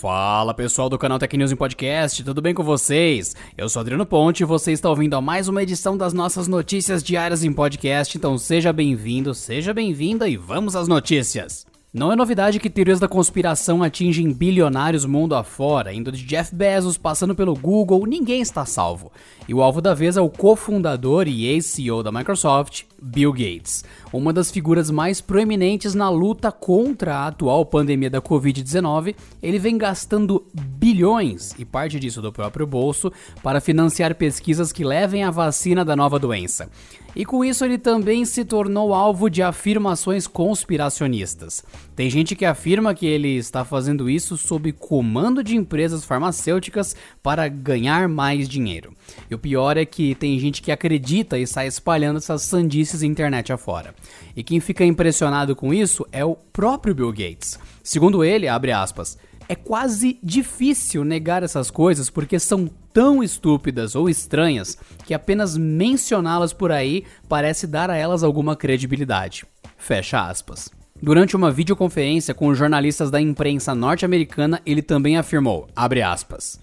Fala pessoal do canal Tech News em Podcast, tudo bem com vocês? Eu sou Adriano Ponte e você está ouvindo a mais uma edição das nossas notícias diárias em podcast, então seja bem-vindo, seja bem-vinda e vamos às notícias. Não é novidade que teorias da conspiração atingem bilionários mundo afora, indo de Jeff Bezos passando pelo Google, ninguém está salvo. E o alvo da vez é o cofundador e ex-CEO da Microsoft, Bill Gates, uma das figuras mais proeminentes na luta contra a atual pandemia da Covid-19. Ele vem gastando bilhões, e parte disso do próprio bolso, para financiar pesquisas que levem à vacina da nova doença. E com isso ele também se tornou alvo de afirmações conspiracionistas. Tem gente que afirma que ele está fazendo isso sob comando de empresas farmacêuticas para ganhar mais dinheiro. E o pior é que tem gente que acredita e sai espalhando essas sandices internet afora. E quem fica impressionado com isso é o próprio Bill Gates. Segundo ele, abre aspas, é quase difícil negar essas coisas porque são tão estúpidas ou estranhas que apenas mencioná-las por aí parece dar a elas alguma credibilidade. Fecha aspas. Durante uma videoconferência com jornalistas da imprensa norte-americana, ele também afirmou, aspas,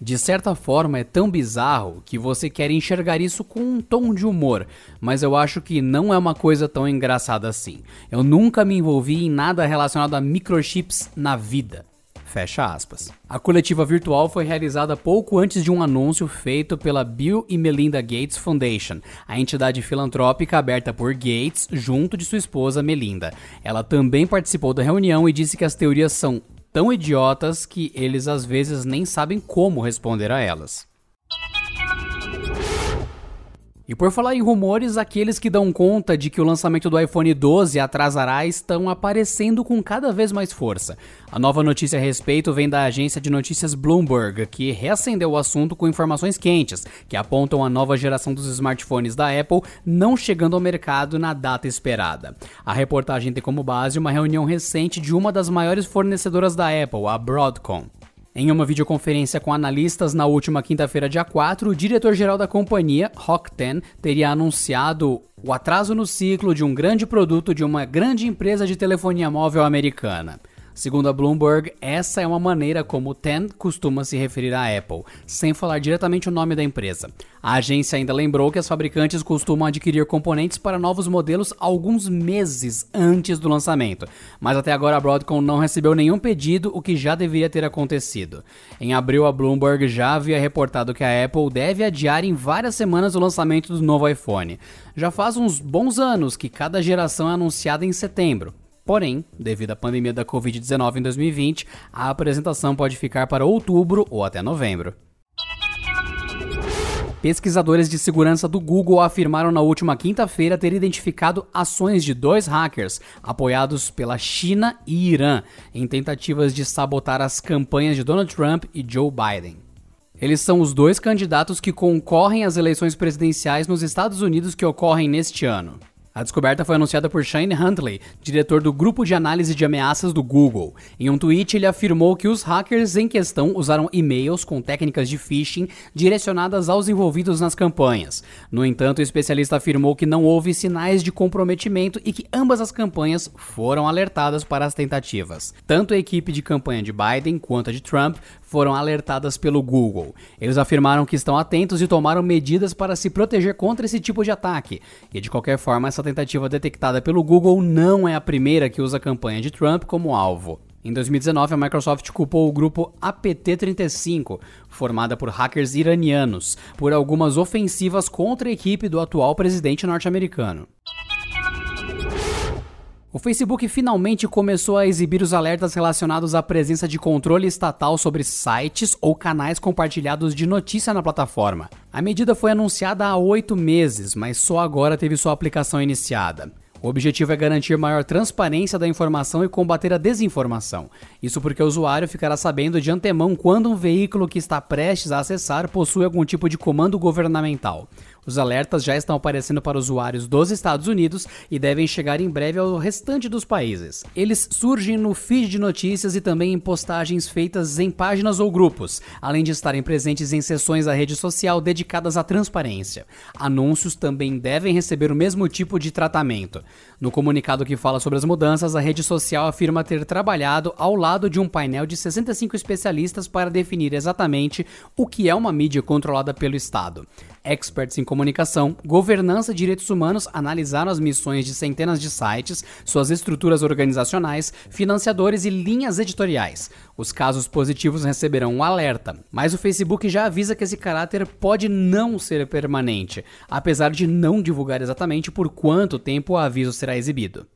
de certa forma é tão bizarro que você quer enxergar isso com um tom de humor, mas eu acho que não é uma coisa tão engraçada assim. Eu nunca me envolvi em nada relacionado a microchips na vida. Fecha aspas. A coletiva virtual foi realizada pouco antes de um anúncio feito pela Bill e Melinda Gates Foundation, a entidade filantrópica aberta por Gates junto de sua esposa Melinda. Ela também participou da reunião e disse que as teorias são tão idiotas que eles às vezes nem sabem como responder a elas. E por falar em rumores, aqueles que dão conta de que o lançamento do iPhone 12 atrasará estão aparecendo com cada vez mais força. A nova notícia a respeito vem da agência de notícias Bloomberg, que reacendeu o assunto com informações quentes, que apontam a nova geração dos smartphones da Apple não chegando ao mercado na data esperada. A reportagem tem como base uma reunião recente de uma das maiores fornecedoras da Apple, a Broadcom. Em uma videoconferência com analistas na última quinta-feira, dia 4, o diretor-geral da companhia, Rockten, teria anunciado o atraso no ciclo de um grande produto de uma grande empresa de telefonia móvel americana. Segundo a Bloomberg, essa é uma maneira como o Ten costuma se referir à Apple, sem falar diretamente o nome da empresa. A agência ainda lembrou que as fabricantes costumam adquirir componentes para novos modelos alguns meses antes do lançamento, mas até agora a Broadcom não recebeu nenhum pedido, o que já deveria ter acontecido. Em abril, a Bloomberg já havia reportado que a Apple deve adiar em várias semanas o lançamento do novo iPhone. Já faz uns bons anos que cada geração é anunciada em setembro. Porém, devido à pandemia da Covid-19 em 2020, a apresentação pode ficar para outubro ou até novembro. Pesquisadores de segurança do Google afirmaram na última quinta-feira ter identificado ações de dois hackers, apoiados pela China e Irã, em tentativas de sabotar as campanhas de Donald Trump e Joe Biden. Eles são os dois candidatos que concorrem às eleições presidenciais nos Estados Unidos que ocorrem neste ano. A descoberta foi anunciada por Shane Huntley, diretor do grupo de análise de ameaças do Google. Em um tweet, ele afirmou que os hackers em questão usaram e-mails com técnicas de phishing direcionadas aos envolvidos nas campanhas. No entanto, o especialista afirmou que não houve sinais de comprometimento e que ambas as campanhas foram alertadas para as tentativas. Tanto a equipe de campanha de Biden quanto a de Trump foram alertadas pelo Google. Eles afirmaram que estão atentos e tomaram medidas para se proteger contra esse tipo de ataque. E de qualquer forma, essa tentativa detectada pelo Google não é a primeira que usa a campanha de Trump como alvo. Em 2019, a Microsoft culpou o grupo APT-35, formada por hackers iranianos, por algumas ofensivas contra a equipe do atual presidente norte-americano. O Facebook finalmente começou a exibir os alertas relacionados à presença de controle estatal sobre sites ou canais compartilhados de notícia na plataforma. A medida foi anunciada há oito meses, mas só agora teve sua aplicação iniciada. O objetivo é garantir maior transparência da informação e combater a desinformação. Isso porque o usuário ficará sabendo de antemão quando um veículo que está prestes a acessar possui algum tipo de comando governamental. Os alertas já estão aparecendo para usuários dos Estados Unidos e devem chegar em breve ao restante dos países. Eles surgem no feed de notícias e também em postagens feitas em páginas ou grupos, além de estarem presentes em sessões da rede social dedicadas à transparência. Anúncios também devem receber o mesmo tipo de tratamento. No comunicado que fala sobre as mudanças, a rede social afirma ter trabalhado ao lado de um painel de 65 especialistas para definir exatamente o que é uma mídia controlada pelo Estado. Experts em comunicação, governança e direitos humanos analisaram as missões de centenas de sites, suas estruturas organizacionais, financiadores e linhas editoriais. Os casos positivos receberão um alerta, mas o Facebook já avisa que esse caráter pode não ser permanente, apesar de não divulgar exatamente por quanto tempo o aviso será exibido.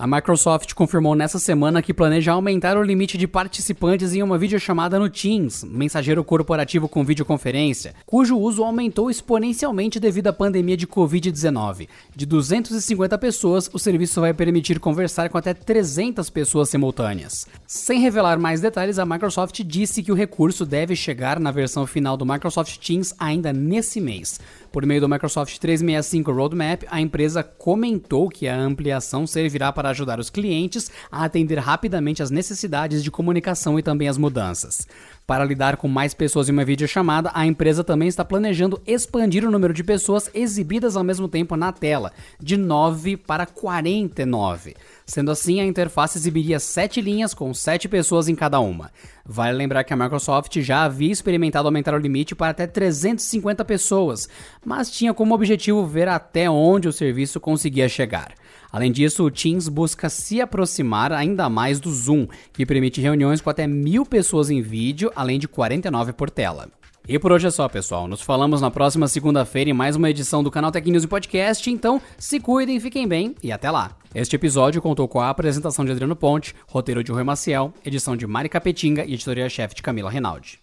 A Microsoft confirmou nessa semana que planeja aumentar o limite de participantes em uma videochamada no Teams, mensageiro corporativo com videoconferência, cujo uso aumentou exponencialmente devido à pandemia de Covid-19. De 250 pessoas, o serviço vai permitir conversar com até 300 pessoas simultâneas. Sem revelar mais detalhes, a Microsoft disse que o recurso deve chegar na versão final do Microsoft Teams ainda nesse mês. Por meio do Microsoft 365 Roadmap, a empresa comentou que a ampliação servirá para ajudar os clientes a atender rapidamente as necessidades de comunicação e também as mudanças. Para lidar com mais pessoas em uma videochamada, a empresa também está planejando expandir o número de pessoas exibidas ao mesmo tempo na tela, de 9 para 49. Sendo assim, a interface exibiria 7 linhas com 7 pessoas em cada uma. Vale lembrar que a Microsoft já havia experimentado aumentar o limite para até 350 pessoas, mas tinha como objetivo ver até onde o serviço conseguia chegar. Além disso, o Teams busca se aproximar ainda mais do Zoom, que permite reuniões com até mil pessoas em vídeo, além de 49 por tela. E por hoje é só, pessoal. Nos falamos na próxima segunda-feira em mais uma edição do canal Tech News e Podcast. Então, se cuidem, fiquem bem e até lá. Este episódio contou com a apresentação de Adriano Ponte, roteiro de Rui Maciel, edição de Mari Capetinga e editoria-chefe de Camila Reinaldi.